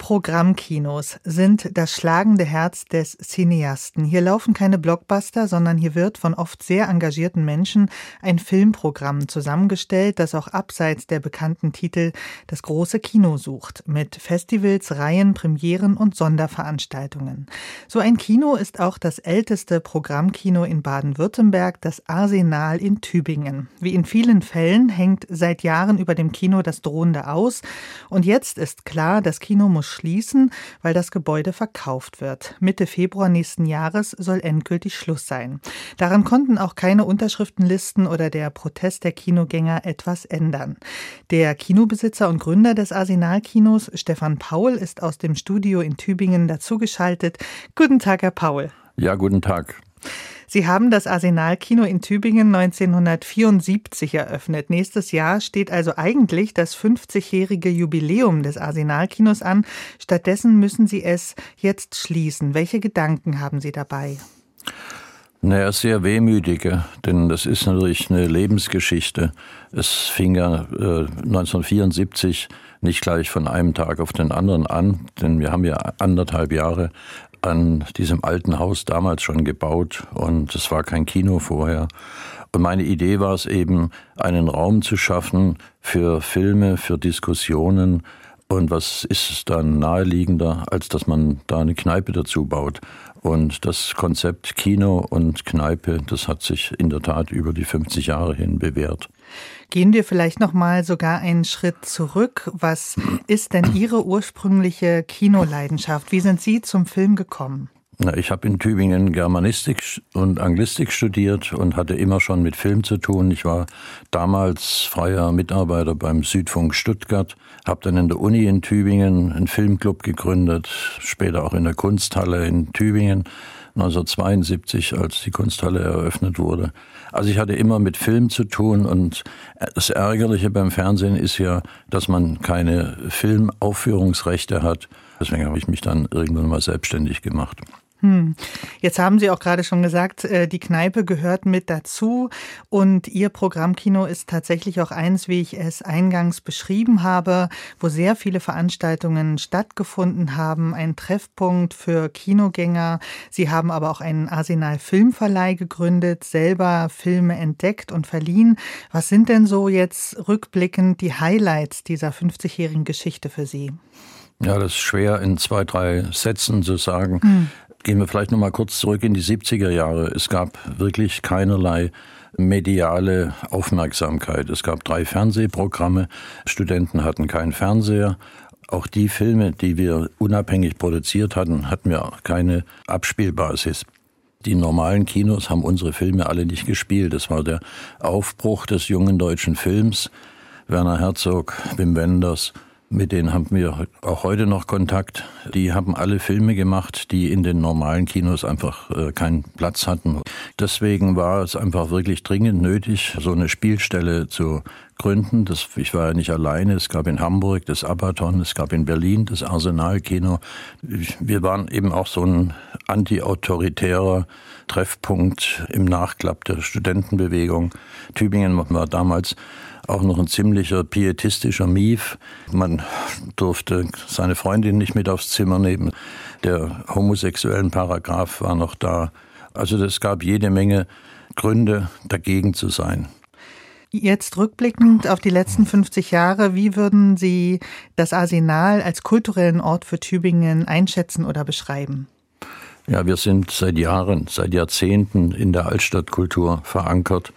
Programmkinos sind das schlagende Herz des Cineasten. Hier laufen keine Blockbuster, sondern hier wird von oft sehr engagierten Menschen ein Filmprogramm zusammengestellt, das auch abseits der bekannten Titel das große Kino sucht, mit Festivals, Reihen, Premieren und Sonderveranstaltungen. So ein Kino ist auch das älteste Programmkino in Baden-Württemberg, das Arsenal in Tübingen. Wie in vielen Fällen hängt seit Jahren über dem Kino das Drohende aus und jetzt ist klar, das Kino muss schließen, weil das Gebäude verkauft wird. Mitte Februar nächsten Jahres soll endgültig Schluss sein. Daran konnten auch keine Unterschriftenlisten oder der Protest der Kinogänger etwas ändern. Der Kinobesitzer und Gründer des Arsenalkinos, Stefan Paul, ist aus dem Studio in Tübingen dazugeschaltet. Guten Tag, Herr Paul. Ja, guten Tag. Sie haben das Arsenalkino in Tübingen 1974 eröffnet. Nächstes Jahr steht also eigentlich das 50-jährige Jubiläum des Arsenalkinos an. Stattdessen müssen Sie es jetzt schließen. Welche Gedanken haben Sie dabei? Naja, sehr wehmütige, denn das ist natürlich eine Lebensgeschichte. Es fing ja äh, 1974 nicht gleich von einem Tag auf den anderen an, denn wir haben ja anderthalb Jahre an diesem alten Haus damals schon gebaut und es war kein Kino vorher. Und meine Idee war es eben, einen Raum zu schaffen für Filme, für Diskussionen. Und was ist es dann naheliegender, als dass man da eine Kneipe dazu baut? Und das Konzept Kino und Kneipe, das hat sich in der Tat über die 50 Jahre hin bewährt. Gehen wir vielleicht noch mal sogar einen Schritt zurück. Was ist denn Ihre ursprüngliche Kinoleidenschaft? Wie sind Sie zum Film gekommen? Ich habe in Tübingen Germanistik und Anglistik studiert und hatte immer schon mit Film zu tun. Ich war damals freier Mitarbeiter beim Südfunk Stuttgart, habe dann in der Uni in Tübingen einen Filmclub gegründet, später auch in der Kunsthalle in Tübingen 1972, als die Kunsthalle eröffnet wurde. Also ich hatte immer mit Film zu tun und das Ärgerliche beim Fernsehen ist ja, dass man keine Filmaufführungsrechte hat. Deswegen habe ich mich dann irgendwann mal selbstständig gemacht. Hm. Jetzt haben Sie auch gerade schon gesagt, äh, die Kneipe gehört mit dazu und Ihr Programmkino ist tatsächlich auch eins, wie ich es eingangs beschrieben habe, wo sehr viele Veranstaltungen stattgefunden haben, ein Treffpunkt für Kinogänger. Sie haben aber auch einen Arsenal Filmverleih gegründet, selber Filme entdeckt und verliehen. Was sind denn so jetzt rückblickend die Highlights dieser 50-jährigen Geschichte für Sie? Ja, das ist schwer in zwei, drei Sätzen zu sagen. Hm. Gehen wir vielleicht noch mal kurz zurück in die 70er Jahre. Es gab wirklich keinerlei mediale Aufmerksamkeit. Es gab drei Fernsehprogramme. Studenten hatten keinen Fernseher. Auch die Filme, die wir unabhängig produziert hatten, hatten wir keine Abspielbasis. Die normalen Kinos haben unsere Filme alle nicht gespielt. Das war der Aufbruch des jungen deutschen Films. Werner Herzog, Wim Wenders, mit denen haben wir auch heute noch Kontakt. Die haben alle Filme gemacht, die in den normalen Kinos einfach äh, keinen Platz hatten. Deswegen war es einfach wirklich dringend nötig, so eine Spielstelle zu gründen. Das, ich war ja nicht alleine. Es gab in Hamburg das Abaton, es gab in Berlin das Arsenal-Kino. Wir waren eben auch so ein anti-autoritärer Treffpunkt im Nachklapp der Studentenbewegung. Tübingen war damals auch noch ein ziemlicher pietistischer Mief. Man durfte seine Freundin nicht mit aufs Zimmer nehmen. Der homosexuellen Paragraph war noch da. Also es gab jede Menge Gründe, dagegen zu sein. Jetzt rückblickend auf die letzten 50 Jahre, wie würden Sie das Arsenal als kulturellen Ort für Tübingen einschätzen oder beschreiben? Ja, wir sind seit Jahren, seit Jahrzehnten in der Altstadtkultur verankert.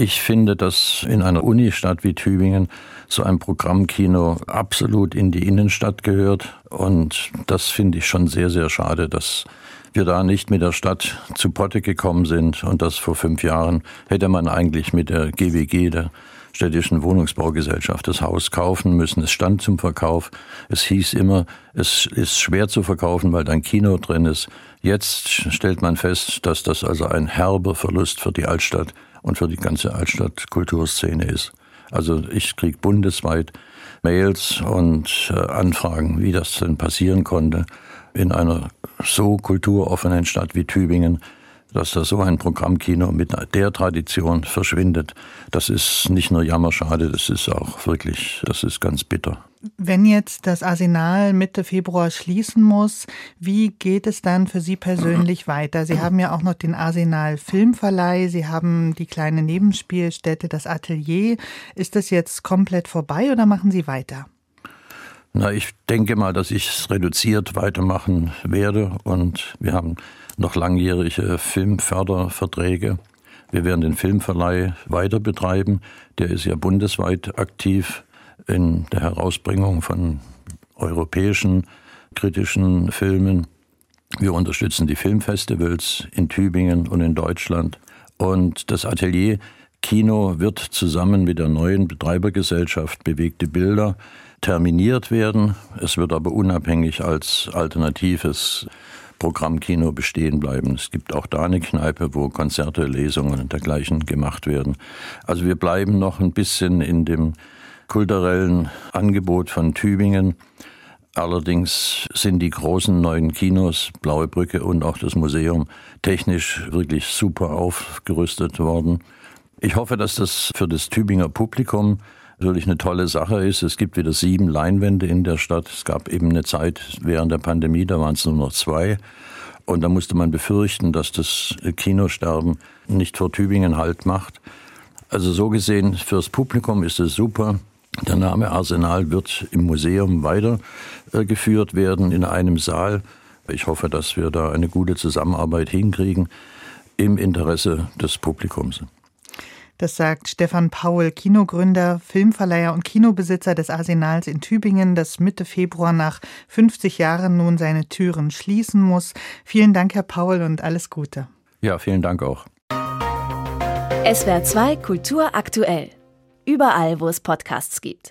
Ich finde, dass in einer Unistadt wie Tübingen so ein Programmkino absolut in die Innenstadt gehört. Und das finde ich schon sehr, sehr schade, dass wir da nicht mit der Stadt zu Potte gekommen sind. Und das vor fünf Jahren hätte man eigentlich mit der GWG, der städtischen Wohnungsbaugesellschaft, das Haus kaufen müssen. Es stand zum Verkauf. Es hieß immer, es ist schwer zu verkaufen, weil da ein Kino drin ist. Jetzt stellt man fest, dass das also ein herber Verlust für die Altstadt und für die ganze Altstadt-Kulturszene ist. Also ich kriege bundesweit Mails und äh, Anfragen, wie das denn passieren konnte in einer so kulturoffenen Stadt wie Tübingen, dass da so ein Programmkino mit der Tradition verschwindet, das ist nicht nur jammerschade, das ist auch wirklich, das ist ganz bitter. Wenn jetzt das Arsenal Mitte Februar schließen muss, wie geht es dann für Sie persönlich weiter? Sie haben ja auch noch den Arsenal Filmverleih, Sie haben die kleine Nebenspielstätte, das Atelier. Ist das jetzt komplett vorbei oder machen Sie weiter? Na, ich denke mal, dass ich es reduziert weitermachen werde und wir haben noch langjährige Filmförderverträge. Wir werden den Filmverleih weiter betreiben. Der ist ja bundesweit aktiv in der Herausbringung von europäischen kritischen Filmen. Wir unterstützen die Filmfestivals in Tübingen und in Deutschland. Und das Atelier Kino wird zusammen mit der neuen Betreibergesellschaft Bewegte Bilder terminiert werden. Es wird aber unabhängig als alternatives Programmkino bestehen bleiben. Es gibt auch da eine Kneipe, wo Konzerte, Lesungen und dergleichen gemacht werden. Also wir bleiben noch ein bisschen in dem kulturellen Angebot von Tübingen. Allerdings sind die großen neuen Kinos, Blaue Brücke und auch das Museum, technisch wirklich super aufgerüstet worden. Ich hoffe, dass das für das Tübinger Publikum natürlich eine tolle Sache ist. Es gibt wieder sieben Leinwände in der Stadt. Es gab eben eine Zeit während der Pandemie, da waren es nur noch zwei. Und da musste man befürchten, dass das Kinosterben nicht vor Tübingen Halt macht. Also so gesehen, fürs Publikum ist es super. Der Name Arsenal wird im Museum weitergeführt werden in einem Saal. Ich hoffe, dass wir da eine gute Zusammenarbeit hinkriegen im Interesse des Publikums. Das sagt Stefan Paul, Kinogründer, Filmverleiher und Kinobesitzer des Arsenals in Tübingen, das Mitte Februar nach 50 Jahren nun seine Türen schließen muss. Vielen Dank, Herr Paul, und alles Gute. Ja, vielen Dank auch. SWR 2 Kultur aktuell. Überall, wo es Podcasts gibt.